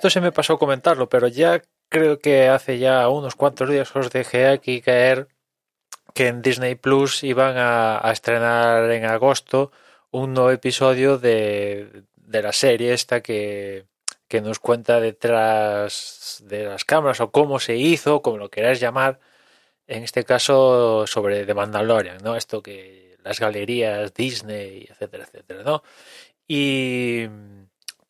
esto se me pasó comentarlo, pero ya creo que hace ya unos cuantos días os dejé aquí caer que en Disney Plus iban a, estrenar en agosto un nuevo episodio de, de la serie esta que, que nos cuenta detrás de las cámaras o cómo se hizo, como lo queráis llamar, en este caso sobre The Mandalorian, ¿no? Esto que las galerías Disney, etcétera, etcétera, ¿no? Y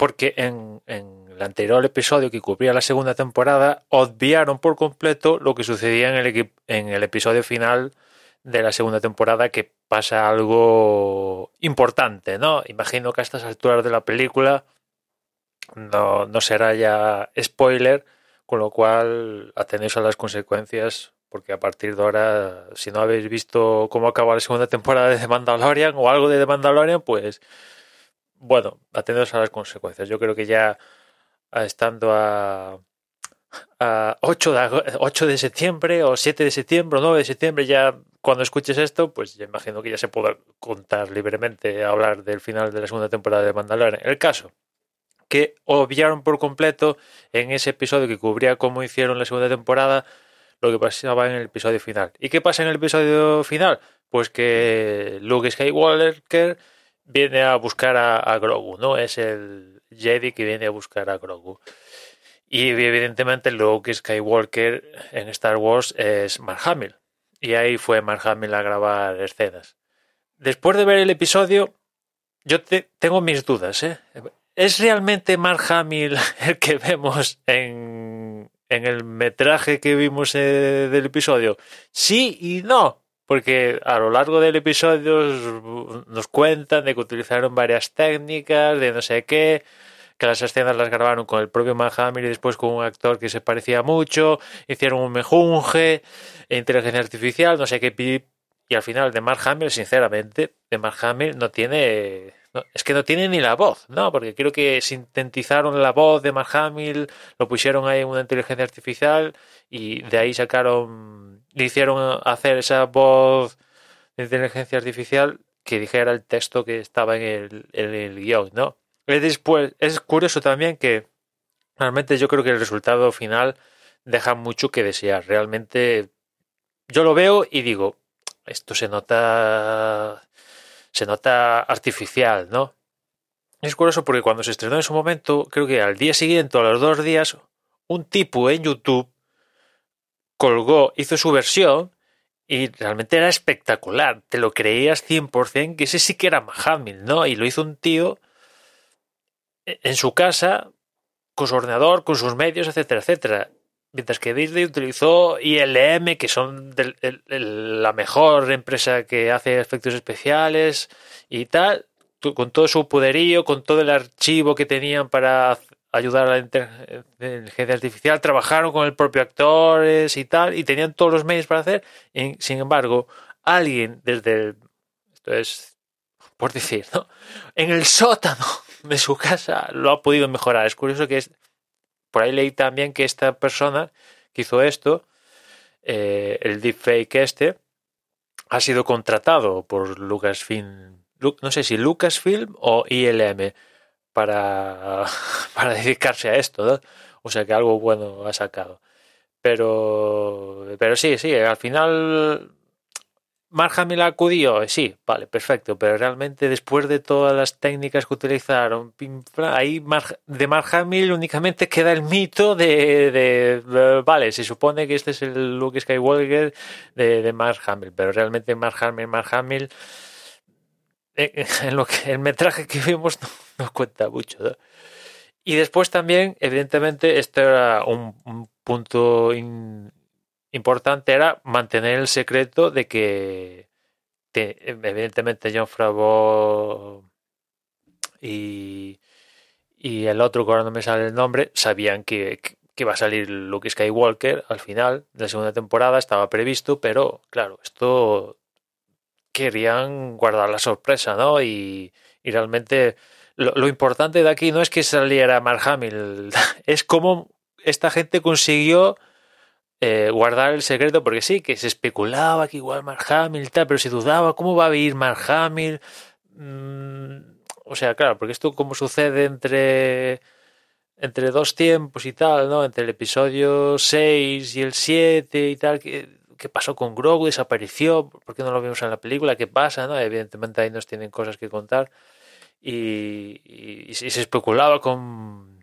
porque en, el anterior episodio que cubría la segunda temporada obviaron por completo lo que sucedía en el, en el episodio final de la segunda temporada que pasa algo importante, ¿no? Imagino que a estas alturas de la película no, no será ya spoiler, con lo cual atenéis a las consecuencias porque a partir de ahora, si no habéis visto cómo acaba la segunda temporada de The Mandalorian o algo de The Mandalorian, pues bueno, atentos a las consecuencias. Yo creo que ya estando a, a 8, de, 8 de septiembre o 7 de septiembre o 9 de septiembre, ya cuando escuches esto, pues ya imagino que ya se podrá contar libremente, hablar del final de la segunda temporada de Mandalorian. El caso que obviaron por completo en ese episodio que cubría cómo hicieron la segunda temporada lo que pasaba en el episodio final. ¿Y qué pasa en el episodio final? Pues que Luke Skywalker viene a buscar a, Grogu, ¿no? Es el Jedi que viene a buscar a Grogu. Y evidentemente Luke Skywalker en Star Wars es Mark Hamill. Y ahí fue Mark Hamill a grabar escenas. Después de ver el episodio, yo tengo mis dudas, ¿eh? ¿Es realmente Mark Hamill el que vemos en, en el metraje que vimos eh, del episodio? Sí y no porque a lo largo del episodio nos cuentan de que utilizaron varias técnicas, de no sé qué, que las escenas las grabaron con el propio Mark Hamill y después con un actor que se parecía mucho, hicieron un mejunje, inteligencia artificial, no sé qué, y al final de Mark Hamill, sinceramente, de Mark Hamill no tiene... es que no tiene ni la voz, ¿no? Porque creo que sintetizaron la voz de Mark Hamill, lo pusieron ahí en una inteligencia artificial y de ahí sacaron le hicieron hacer esa voz de inteligencia artificial que dijera el texto que estaba en el, en el guion, ¿no? Después, es curioso también que realmente yo creo que el resultado final deja mucho que desear. Realmente yo lo veo y digo, esto se nota se nota artificial, ¿no? Es curioso porque cuando se estrenó en su momento, creo que al día siguiente o a los dos días, un tipo en YouTube colgó, hizo su versión y realmente era espectacular. Te lo creías 100% que ese sí que era Mahamil, ¿no? Y lo hizo un tío en su casa, con su ordenador, con sus medios, etcétera, etcétera. Mientras que Disney utilizó ILM, que son la mejor empresa que hace efectos especiales y tal, con todo su poderío, con todo el archivo que tenían para ayudar a la inteligencia artificial, trabajaron con el propio actores y tal, y tenían todos los medios para hacer. sin embargo, alguien desde el, esto es por decir, ¿no? En el sótano de su casa lo ha podido mejorar. Es curioso que es, por ahí leí también que esta persona que hizo esto, eh, el deepfake este, ha sido contratado por Lucasfilm, no sé si Lucasfilm o ILM para, para dedicarse a esto, ¿no? O sea que algo bueno ha sacado. Pero, pero sí, sí, al final Mark acudió, sí, vale, perfecto, pero realmente después de todas las técnicas que utilizaron, ahí de Mark Hamill únicamente queda el mito de, de, vale, se supone que este es el Luke Skywalker de, de Mark pero realmente Mark Hamill, Mark Hamill en lo que el metraje que vimos no, cuenta mucho. Y después también, evidentemente, esto era un, punto importante, era mantener el secreto de que, evidentemente John Favreau y, y el otro, que ahora no me sale el nombre, sabían que, que, que iba a salir Luke Skywalker al final de la segunda temporada, estaba previsto, pero claro, esto querían guardar la sorpresa, ¿no? Y, realmente lo, importante de aquí no es que saliera Mark Hamill, es cómo esta gente consiguió eh, guardar el secreto, porque sí, que se especulaba que igual Mark Hamill tal, pero se dudaba cómo va a ir Mark Hamill. Mm, o sea, claro, porque esto como sucede entre entre dos tiempos y tal, ¿no? Entre el episodio 6 y el 7 y tal, ¿qué, pasó con Grogu? ¿Desapareció? ¿Por qué no lo vimos en la película? ¿Qué pasa? ¿no? Evidentemente ahí nos tienen cosas que contar. Y se especulaba con,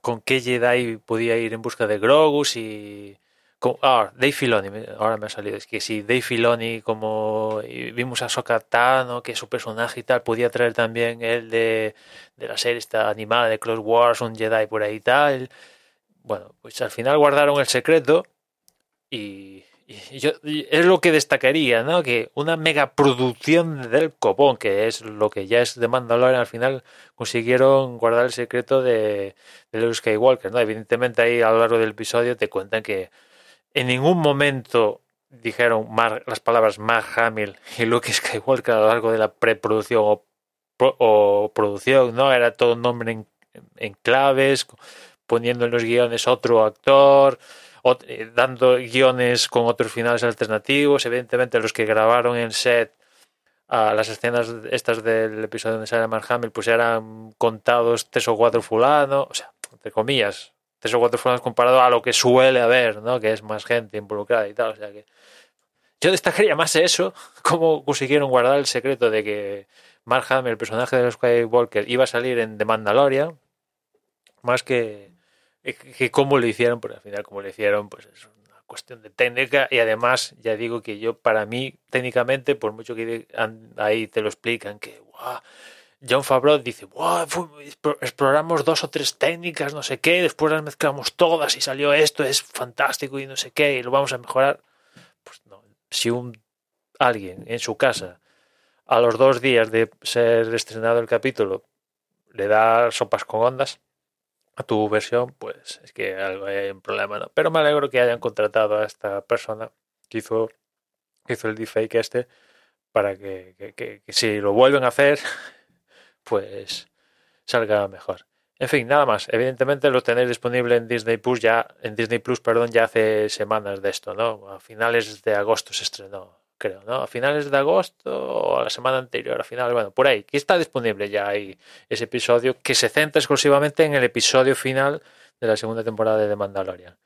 con qué Jedi podía ir en busca de Grogu, si con, ah, Dave Filoni, ahora me ha salido, es que si Dave Filoni, como vimos a Sokatano, que su personaje y tal, podía traer también el de, de la serie esta animada de Close Wars, un Jedi por ahí y tal. Bueno, pues al final guardaron el secreto y yo, es lo que destacaría, ¿no? Que una megaproducción del copón, que es lo que ya es de Mandalorian, al final consiguieron guardar el secreto de, Luke Skywalker, ¿no? Evidentemente ahí a lo largo del episodio te cuentan que en ningún momento dijeron las palabras Mark Hamill y Luke Skywalker a lo largo de la preproducción o, producción, ¿no? Era todo un nombre en, claves, poniendo en los guiones otro actor, eh, dando guiones con otros finales alternativos. Evidentemente, los que grabaron en set a las escenas estas del episodio donde sale Mark Hamill, pues eran contados tres o cuatro fulanos, o sea, entre comillas, tres o cuatro formas comparado a lo que suele haber, ¿no? Que es más gente involucrada y tal. O sea que yo destacaría más eso, cómo consiguieron guardar el secreto de que Mark Hamill, el personaje de los Skywalker, iba a salir en The Mandalorian, más que, que cómo lo hicieron, pero al final cómo lo hicieron, pues es una cuestión de técnica y además ya digo que yo para mí técnicamente, por mucho que ahí te lo explican, que wow, John Favreau dice, wow, exploramos dos o tres técnicas, no sé qué, después las mezclamos todas y salió esto, es fantástico y no sé qué, y lo vamos a mejorar. Pues no, si un alguien en su casa a los dos días de ser estrenado el capítulo le da sopas con ondas tu versión, pues es que algo hay un problema, ¿no? Pero me alegro que hayan contratado a esta persona que hizo, que hizo el deepfake este para que, que, que, que si lo vuelven a hacer pues salga mejor. En fin, nada más. Evidentemente lo tenéis disponible en Disney Plus ya, en Disney Plus, perdón, ya hace semanas de esto, ¿no? A finales de agosto se estrenó, creo, ¿no? A finales de agosto o a la semana anterior, a finales, bueno, por ahí, que está disponible ya ahí ese episodio que se centra exclusivamente en el episodio final de la segunda temporada de The Mandalorian.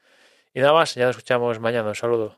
Y nada más, ya nos escuchamos mañana. Un saludo.